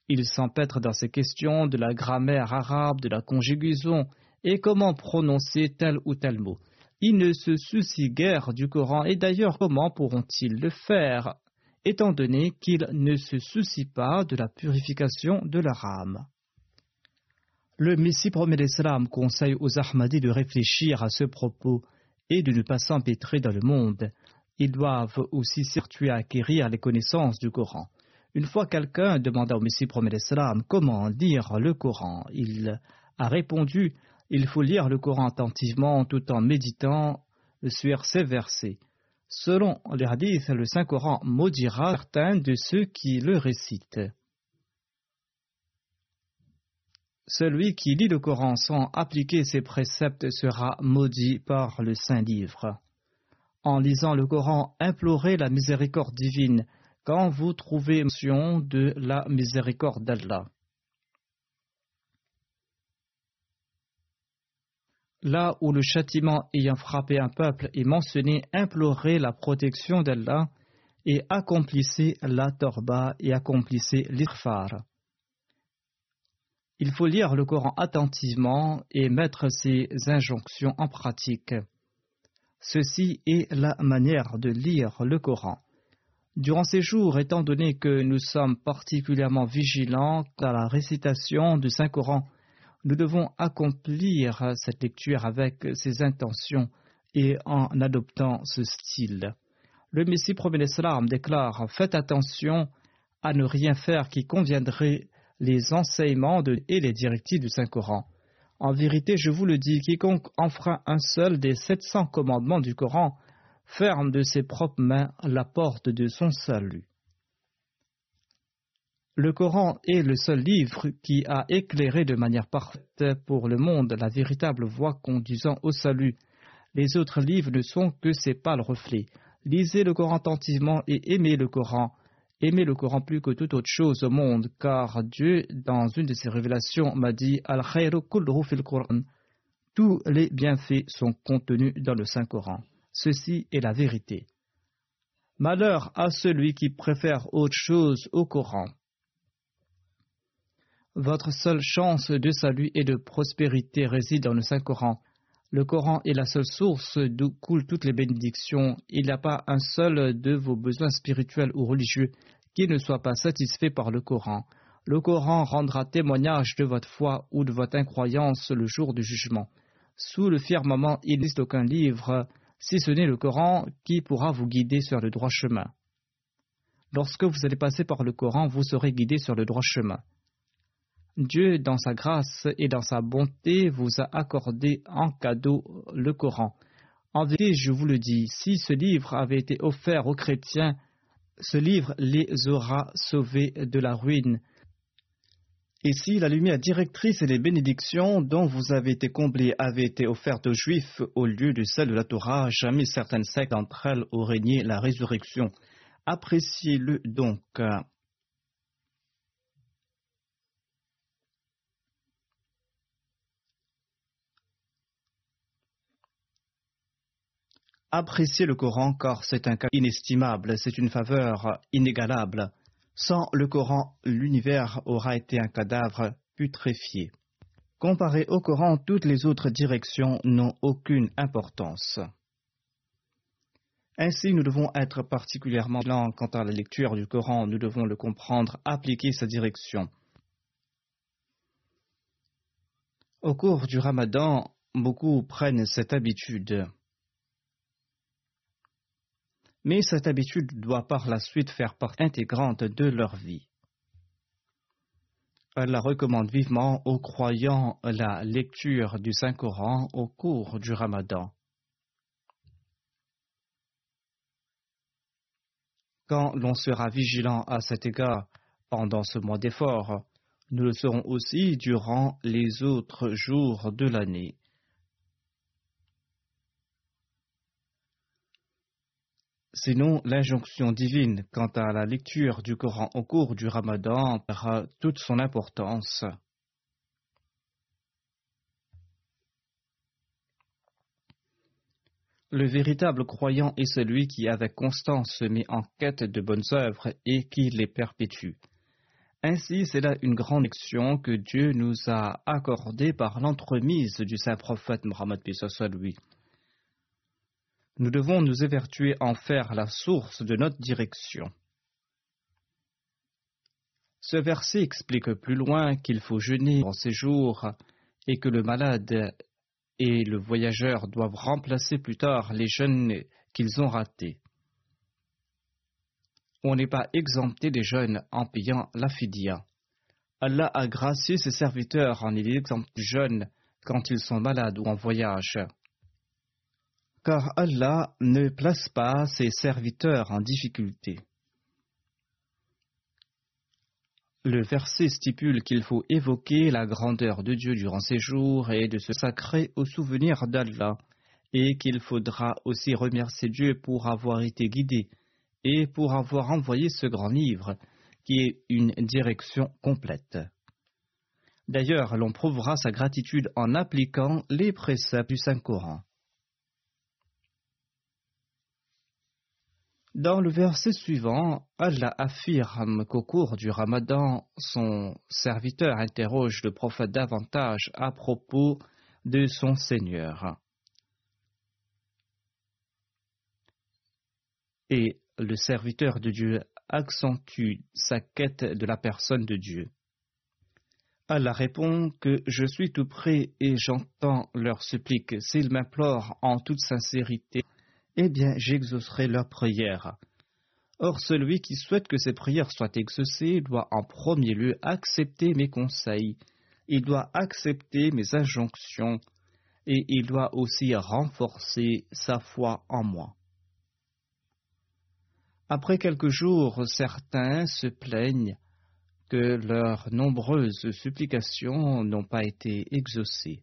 Ils s'empêtrent dans ces questions de la grammaire arabe, de la conjugaison et comment prononcer tel ou tel mot. Ils ne se soucient guère du Coran et d'ailleurs comment pourront-ils le faire, étant donné qu'ils ne se soucient pas de la purification de leur âme? Le Messie promet l'Islam conseille aux Ahmadis de réfléchir à ce propos et de ne pas s'empêtrer dans le monde. Ils doivent aussi s'irtuer à acquérir les connaissances du Coran. Une fois quelqu'un demanda au Messie promet l'Islam comment lire le Coran, il a répondu il faut lire le Coran attentivement tout en méditant sur ces versets. Selon les hadiths, le Saint-Coran maudira certains de ceux qui le récitent. Celui qui lit le Coran sans appliquer ses préceptes sera maudit par le Saint-Livre. En lisant le Coran, implorez la miséricorde divine quand vous trouvez mention de la miséricorde d'Allah. Là où le châtiment ayant frappé un peuple est mentionné, implorez la protection d'Allah et accomplissez la torba et accomplissez l'irfar. Il faut lire le Coran attentivement et mettre ces injonctions en pratique. Ceci est la manière de lire le Coran. Durant ces jours, étant donné que nous sommes particulièrement vigilants à la récitation du Saint-Coran, nous devons accomplir cette lecture avec ces intentions et en adoptant ce style. Le Messie l'Islam déclare Faites attention à ne rien faire qui conviendrait les enseignements et les directives du Saint-Coran. En vérité, je vous le dis, quiconque enfreint un seul des 700 commandements du Coran ferme de ses propres mains la porte de son salut. Le Coran est le seul livre qui a éclairé de manière parfaite pour le monde la véritable voie conduisant au salut. Les autres livres ne sont que ses pâles reflets. Lisez le Coran attentivement et aimez le Coran. Aimez le Coran plus que toute autre chose au monde, car Dieu, dans une de ses révélations, m'a dit al fil Quran. Tous les bienfaits sont contenus dans le Saint-Coran. Ceci est la vérité. Malheur à celui qui préfère autre chose au Coran. Votre seule chance de salut et de prospérité réside dans le Saint-Coran. Le Coran est la seule source d'où coulent toutes les bénédictions. Il n'y a pas un seul de vos besoins spirituels ou religieux qui ne soit pas satisfait par le Coran. Le Coran rendra témoignage de votre foi ou de votre incroyance le jour du jugement. Sous le firmament, il n'existe aucun livre, si ce n'est le Coran, qui pourra vous guider sur le droit chemin. Lorsque vous allez passer par le Coran, vous serez guidé sur le droit chemin. Dieu, dans sa grâce et dans sa bonté, vous a accordé en cadeau le Coran. En vérité, je vous le dis, si ce livre avait été offert aux chrétiens, ce livre les aura sauvés de la ruine. Et si la lumière directrice et les bénédictions dont vous avez été comblés avaient été offertes aux Juifs au lieu de celle de la Torah, jamais certaines sectes d'entre elles auraient nié la résurrection. Appréciez-le donc. Appréciez le Coran car c'est un cas inestimable, c'est une faveur inégalable. Sans le Coran, l'univers aura été un cadavre putréfié. Comparé au Coran, toutes les autres directions n'ont aucune importance. Ainsi, nous devons être particulièrement lents quant à la lecture du Coran, nous devons le comprendre, appliquer sa direction. Au cours du ramadan, beaucoup prennent cette habitude. Mais cette habitude doit par la suite faire partie intégrante de leur vie. Elle recommande vivement aux croyants la lecture du Saint-Coran au cours du ramadan. Quand l'on sera vigilant à cet égard pendant ce mois d'effort, nous le serons aussi durant les autres jours de l'année. Sinon, l'injonction divine quant à la lecture du Coran au cours du Ramadan perdra toute son importance. Le véritable croyant est celui qui, avec constance, se met en quête de bonnes œuvres et qui les perpétue. Ainsi, c'est là une grande action que Dieu nous a accordée par l'entremise du saint prophète Mohammed lui. Nous devons nous évertuer en faire la source de notre direction. Ce verset explique plus loin qu'il faut jeûner en ces jours et que le malade et le voyageur doivent remplacer plus tard les jeunes qu'ils ont ratés. On n'est pas exempté des jeunes en payant la fidia. Allah a gracié ses serviteurs en exempt des jeunes quand ils sont malades ou en voyage. Car Allah ne place pas ses serviteurs en difficulté. Le verset stipule qu'il faut évoquer la grandeur de Dieu durant ces jours et de se sacrer au souvenir d'Allah, et qu'il faudra aussi remercier Dieu pour avoir été guidé et pour avoir envoyé ce grand livre, qui est une direction complète. D'ailleurs, l'on prouvera sa gratitude en appliquant les préceptes du Saint-Coran. Dans le verset suivant, Allah affirme qu'au cours du ramadan, son serviteur interroge le prophète davantage à propos de son Seigneur. Et le serviteur de Dieu accentue sa quête de la personne de Dieu. Allah répond que je suis tout près et j'entends leurs suppliques s'ils m'implorent en toute sincérité eh bien j'exaucerai leurs prières. Or celui qui souhaite que ses prières soient exaucées doit en premier lieu accepter mes conseils, il doit accepter mes injonctions, et il doit aussi renforcer sa foi en moi. Après quelques jours, certains se plaignent que leurs nombreuses supplications n'ont pas été exaucées.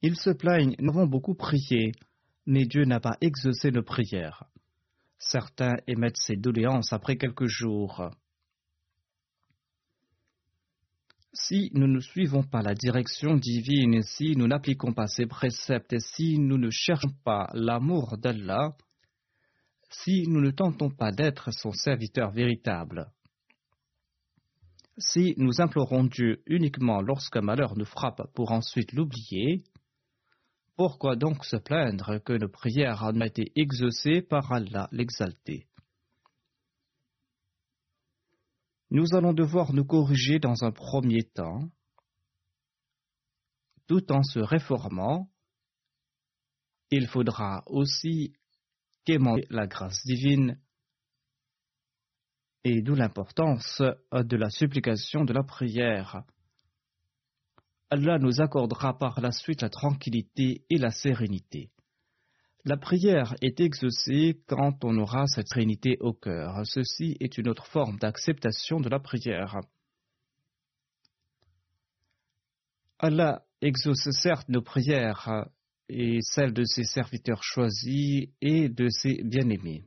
Ils se plaignent, nous avons beaucoup prié, mais Dieu n'a pas exaucé nos prières. Certains émettent ces doléances après quelques jours. Si nous ne suivons pas la direction divine, si nous n'appliquons pas ses préceptes, si nous ne cherchons pas l'amour d'Allah, si nous ne tentons pas d'être son serviteur véritable, si nous implorons Dieu uniquement lorsqu'un malheur nous frappe pour ensuite l'oublier, pourquoi donc se plaindre que nos prières ont été exaucées par Allah l'exalté? Nous allons devoir nous corriger dans un premier temps, tout en se réformant. Il faudra aussi quémander la grâce divine et d'où l'importance de la supplication de la prière. Allah nous accordera par la suite la tranquillité et la sérénité. La prière est exaucée quand on aura cette sérénité au cœur. Ceci est une autre forme d'acceptation de la prière. Allah exauce certes nos prières et celles de ses serviteurs choisis et de ses bien-aimés.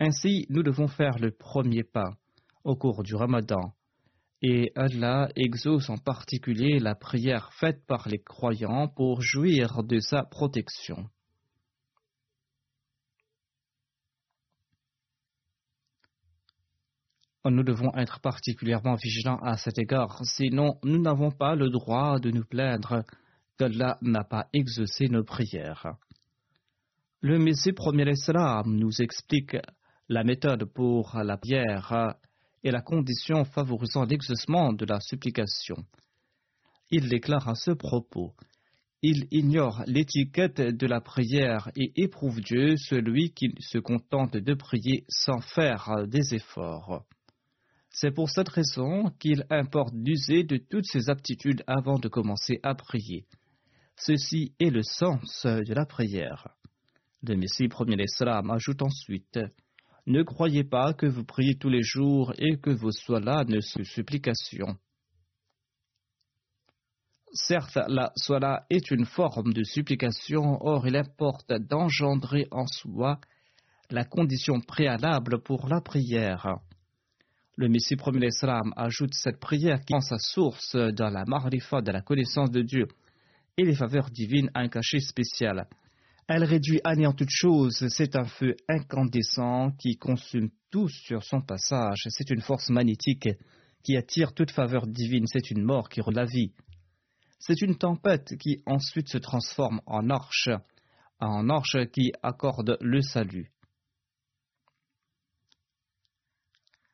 Ainsi, nous devons faire le premier pas au cours du ramadan et Allah exauce en particulier la prière faite par les croyants pour jouir de sa protection. Nous devons être particulièrement vigilants à cet égard, sinon nous n'avons pas le droit de nous plaindre qu'Allah n'a pas exaucé nos prières. Le Messie premier Islam nous explique la méthode pour la prière et la condition favorisant l'exaucement de la supplication. Il déclare à ce propos il ignore l'étiquette de la prière et éprouve Dieu celui qui se contente de prier sans faire des efforts. C'est pour cette raison qu'il importe d'user de toutes ses aptitudes avant de commencer à prier. Ceci est le sens de la prière. Le Messie premier l'Islam ajoute ensuite Ne croyez pas que vous priez tous les jours et que vos soins ne sont supplications. Certes, la sola est une forme de supplication, or il importe d'engendrer en soi la condition préalable pour la prière. Le Messie premier l'Islam ajoute cette prière qui prend sa source dans la marifa de la connaissance de Dieu et les faveurs divines à un cachet spécial. Elle réduit à néant toute chose, c'est un feu incandescent qui consume tout sur son passage, c'est une force magnétique qui attire toute faveur divine, c'est une mort qui la vie. C'est une tempête qui ensuite se transforme en arche, en arche qui accorde le salut.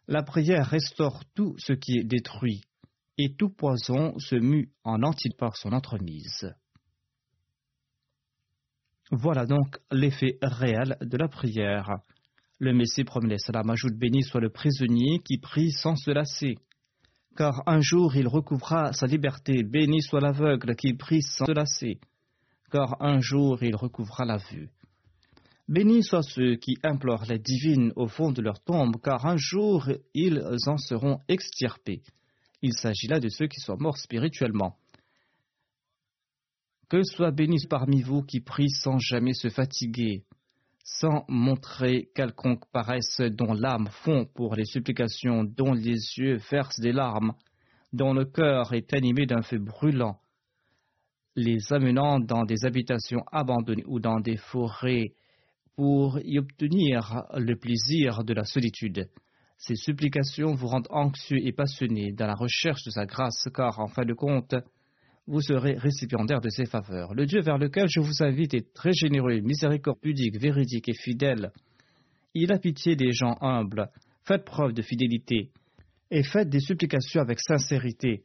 La prière restaure tout ce qui est détruit, et tout poison se mue en entier par son entremise. Voilà donc l'effet réel de la prière. Le Messie promet salam ajoute béni soit le prisonnier qui prie sans se lasser car un jour il recouvra sa liberté. Béni soit l'aveugle qui prie sans se lasser, car un jour il recouvra la vue. Béni soient ceux qui implorent les divines au fond de leur tombe, car un jour ils en seront extirpés. Il s'agit là de ceux qui sont morts spirituellement. Que soit béni parmi vous qui prient sans jamais se fatiguer, sans montrer quelconque paresse dont l'âme fond pour les supplications, dont les yeux versent des larmes, dont le cœur est animé d'un feu brûlant, les amenant dans des habitations abandonnées ou dans des forêts pour y obtenir le plaisir de la solitude. Ces supplications vous rendent anxieux et passionnés dans la recherche de sa grâce, car en fin de compte, vous serez récipiendaire de ses faveurs. Le Dieu vers lequel je vous invite est très généreux, miséricordieux, véridique et fidèle. Il a pitié des gens humbles. Faites preuve de fidélité et faites des supplications avec sincérité,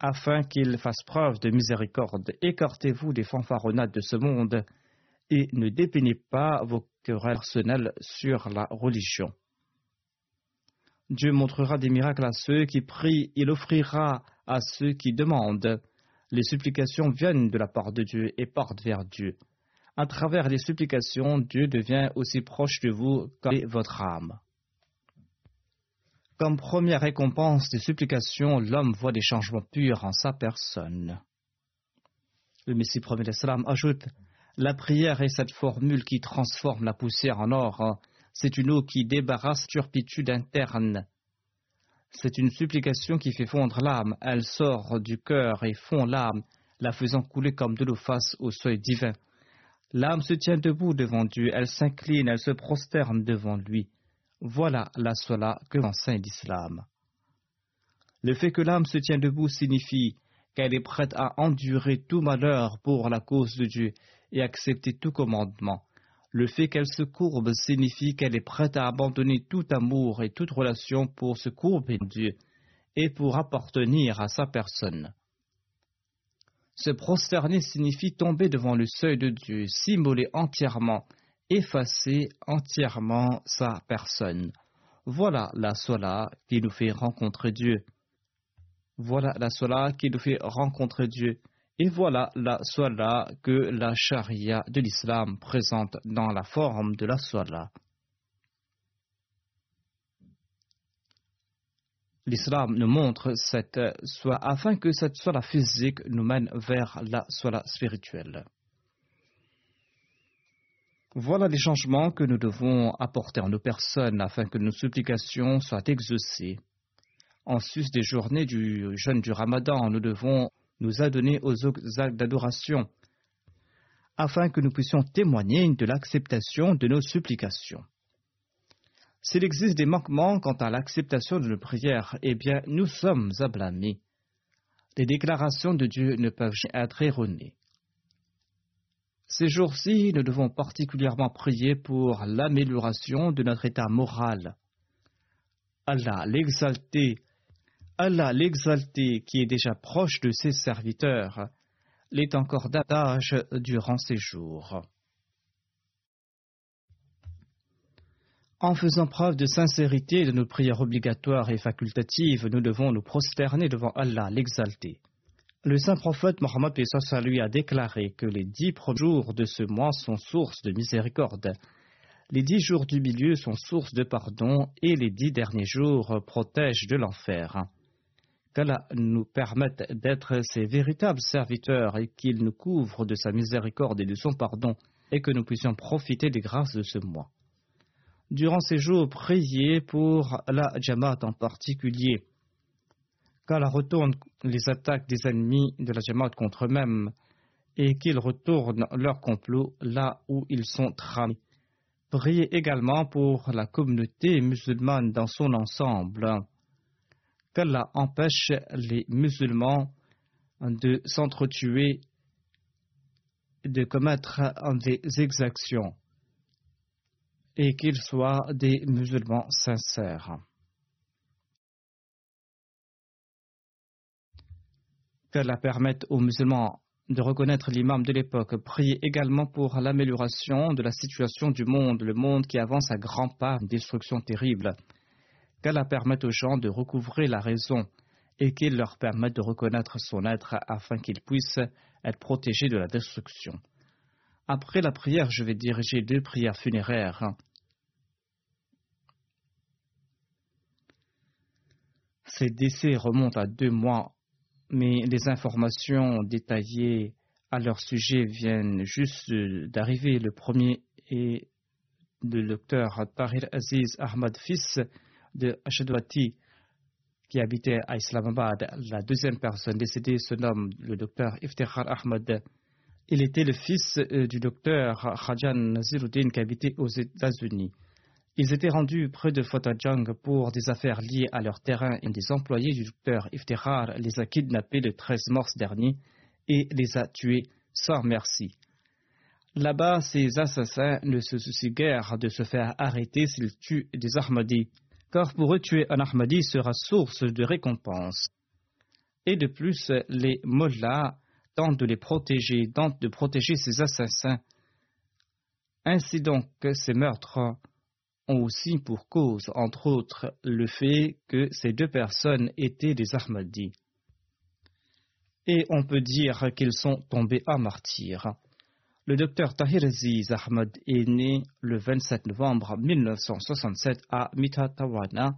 afin qu'il fasse preuve de miséricorde. Écartez-vous des fanfaronnades de ce monde et ne dépeignez pas vos querelles personnelles sur la religion. Dieu montrera des miracles à ceux qui prient, il offrira à ceux qui demandent. Les supplications viennent de la part de Dieu et partent vers Dieu. À travers les supplications, Dieu devient aussi proche de vous que votre âme. Comme première récompense des supplications, l'homme voit des changements purs en sa personne. Le Messie premier l'Islam ajoute La prière est cette formule qui transforme la poussière en or. C'est une eau qui débarrasse turpitude interne. C'est une supplication qui fait fondre l'âme. Elle sort du cœur et fond l'âme, la faisant couler comme de l'eau face au seuil divin. L'âme se tient debout devant Dieu, elle s'incline, elle se prosterne devant lui. Voilà la sola que enseigne l'islam. Le fait que l'âme se tient debout signifie qu'elle est prête à endurer tout malheur pour la cause de Dieu et accepter tout commandement. Le fait qu'elle se courbe signifie qu'elle est prête à abandonner tout amour et toute relation pour se courber Dieu et pour appartenir à sa personne. Se prosterner signifie tomber devant le seuil de Dieu, s'immoler entièrement, effacer entièrement sa personne. Voilà la sola qui nous fait rencontrer Dieu. Voilà la sola qui nous fait rencontrer Dieu. Et voilà la sola que la charia de l'islam présente dans la forme de la sola. L'islam nous montre cette soie afin que cette sola physique nous mène vers la sola spirituelle. Voilà les changements que nous devons apporter en nos personnes afin que nos supplications soient exaucées. En sus des journées du jeûne du Ramadan, nous devons nous adonner aux actes d'adoration, afin que nous puissions témoigner de l'acceptation de nos supplications. S'il existe des manquements quant à l'acceptation de nos prières, eh bien, nous sommes à blâmer. Les déclarations de Dieu ne peuvent être erronées. Ces jours-ci, nous devons particulièrement prier pour l'amélioration de notre état moral. Allah l'exalté, Allah l'exalté qui est déjà proche de ses serviteurs, l'est encore davantage durant ces jours. En faisant preuve de sincérité de nos prières obligatoires et facultatives, nous devons nous prosterner devant Allah l'exalté. Le saint prophète Mohammed lui a déclaré que les dix premiers jours de ce mois sont source de miséricorde, les dix jours du milieu sont source de pardon et les dix derniers jours protègent de l'enfer. Qu'Allah nous permette d'être ses véritables serviteurs et qu'il nous couvre de sa miséricorde et de son pardon et que nous puissions profiter des grâces de ce mois. Durant ces jours, priez pour la Jamaat en particulier, qu'Allah retourne les attaques des ennemis de la Jamaat contre eux-mêmes et qu'ils retournent leur complot là où ils sont tramés. Priez également pour la communauté musulmane dans son ensemble, qu'Allah empêche les musulmans de s'entretuer, de commettre des exactions et qu'ils soient des musulmans sincères. Qu'Allah permette aux musulmans de reconnaître l'imam de l'époque. Priez également pour l'amélioration de la situation du monde, le monde qui avance à grands pas, une destruction terrible. Qu'Allah permette aux gens de recouvrer la raison et qu'il leur permette de reconnaître son être afin qu'ils puissent être protégés de la destruction. Après la prière, je vais diriger deux prières funéraires. Ces décès remontent à deux mois, mais les informations détaillées à leur sujet viennent juste d'arriver. Le premier est le docteur Tahir Aziz Ahmad, fils de Ashadwati, qui habitait à Islamabad. La deuxième personne décédée se nomme le docteur Iftikhar Ahmad. Il était le fils euh, du docteur Khajan Naziruddin qui habitait aux États-Unis. Ils étaient rendus près de Fotajang pour des affaires liées à leur terrain et des employés du docteur Iftikhar les a kidnappés le 13 mars dernier et les a tués sans merci. Là-bas, ces assassins ne se soucient guère de se faire arrêter s'ils tuent des Ahmadis, car pour eux tuer un Ahmadi sera source de récompense. Et de plus, les mollahs tente de les protéger, tente de protéger ces assassins. Ainsi donc, ces meurtres ont aussi pour cause, entre autres, le fait que ces deux personnes étaient des Ahmadis. Et on peut dire qu'ils sont tombés à martyrs. Le docteur Tahir Aziz Ahmad est né le 27 novembre 1967 à Mitatawana,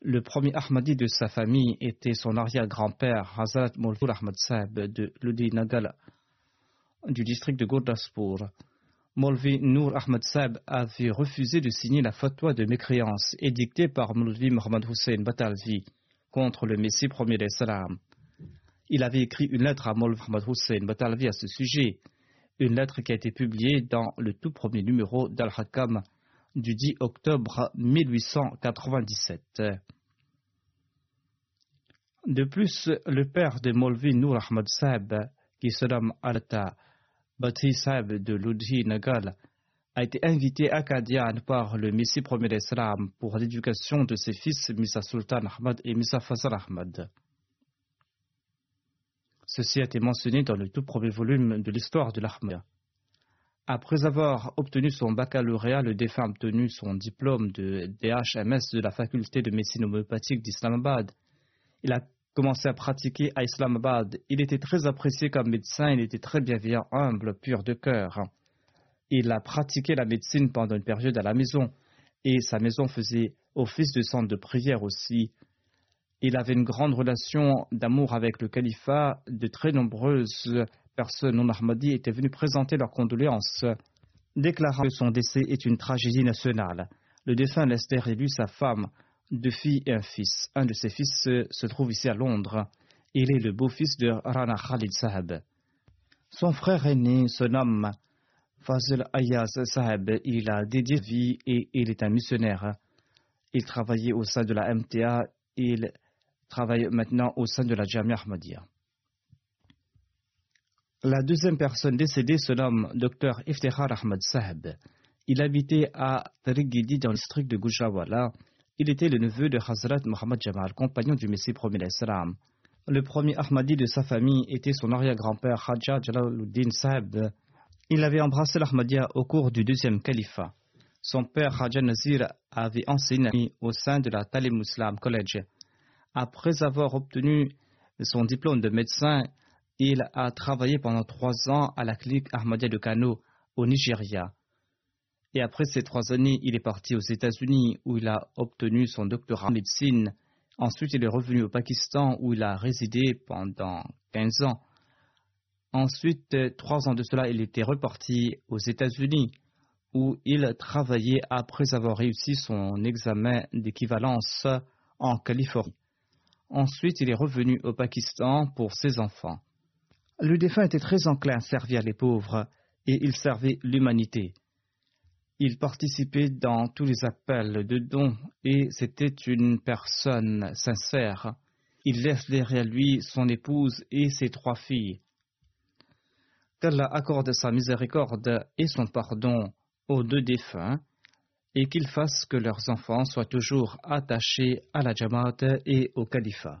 le premier Ahmadi de sa famille était son arrière-grand-père Hazrat Molvur Ahmad Saab de Ludi Nagala du district de Gurdaspur. Molvi Noor Ahmad Saab avait refusé de signer la fatwa de mécréance édictée par Molvi Mohammad Hussein Batalvi contre le Messie premier des Salam. Il avait écrit une lettre à Molvi Mohammad Hussein Batalvi à ce sujet, une lettre qui a été publiée dans le tout premier numéro d'Al-Hakam du 10 octobre 1897. De plus, le père de Molvi Noor Ahmad Saab, qui se nomme Alta Bati Saab de Ludhi Nagal, a été invité à Kadian par le Messie premier d'Islam pour l'éducation de ses fils Misa Sultan Ahmad et Misa Fazal Ahmad. Ceci a été mentionné dans le tout premier volume de l'histoire de l'Ahmadiyya. Après avoir obtenu son baccalauréat, le défunt a obtenu son diplôme de DHMS de la faculté de médecine homéopathique d'Islamabad. Il a commencé à pratiquer à Islamabad. Il était très apprécié comme médecin, il était très bienveillant, humble, pur de cœur. Il a pratiqué la médecine pendant une période à la maison et sa maison faisait office de centre de prière aussi. Il avait une grande relation d'amour avec le califat. De très nombreuses personnes non ahmadis étaient venues présenter leurs condoléances, déclarant que son décès est une tragédie nationale. Le défunt Lester élu sa femme deux filles et un fils. Un de ses fils se, trouve ici à Londres. Il est le beau-fils de Rana Khalid Sahab. Son frère aîné se nomme Fazl Ayaz Saheb, il a dédié vie et il est un missionnaire. Il travaillait au sein de la MTA, il travaille maintenant au sein de la Jamia Ahmadiyya. La deuxième personne décédée se nomme Dr Iftihar Ahmad Saheb. Il habitait à Tarigidi dans le district de Gujrawala. Il était le neveu de Hazrat Muhammad Jamal, compagnon du Messie premier l'Islam. Le premier Ahmadi de sa famille était son arrière-grand-père Haja Jalaluddin Saheb. Il avait embrassé l'Ahmadiyya au cours du deuxième califat. Son père Haja Nazir avait enseigné au sein de la Talim Muslim College. Après avoir obtenu son diplôme de médecin, il a travaillé pendant trois ans à la clinique Ahmadiyya de Kano, au Nigeria. Et après ces trois années, il est parti aux États-Unis où il a obtenu son doctorat en médecine. Ensuite, il est revenu au Pakistan où il a résidé pendant 15 ans. Ensuite, trois ans de cela, il était reparti aux États-Unis où il travaillait après avoir réussi son examen d'équivalence en Californie. Ensuite, il est revenu au Pakistan pour ses enfants. Le défunt était très enclin à servir les pauvres et il servait l'humanité. Il participait dans tous les appels de dons et c'était une personne sincère. Il laisse derrière lui son épouse et ses trois filles. Qu'Allah accorde sa miséricorde et son pardon aux deux défunts et qu'il fasse que leurs enfants soient toujours attachés à la Jamaat et au califat.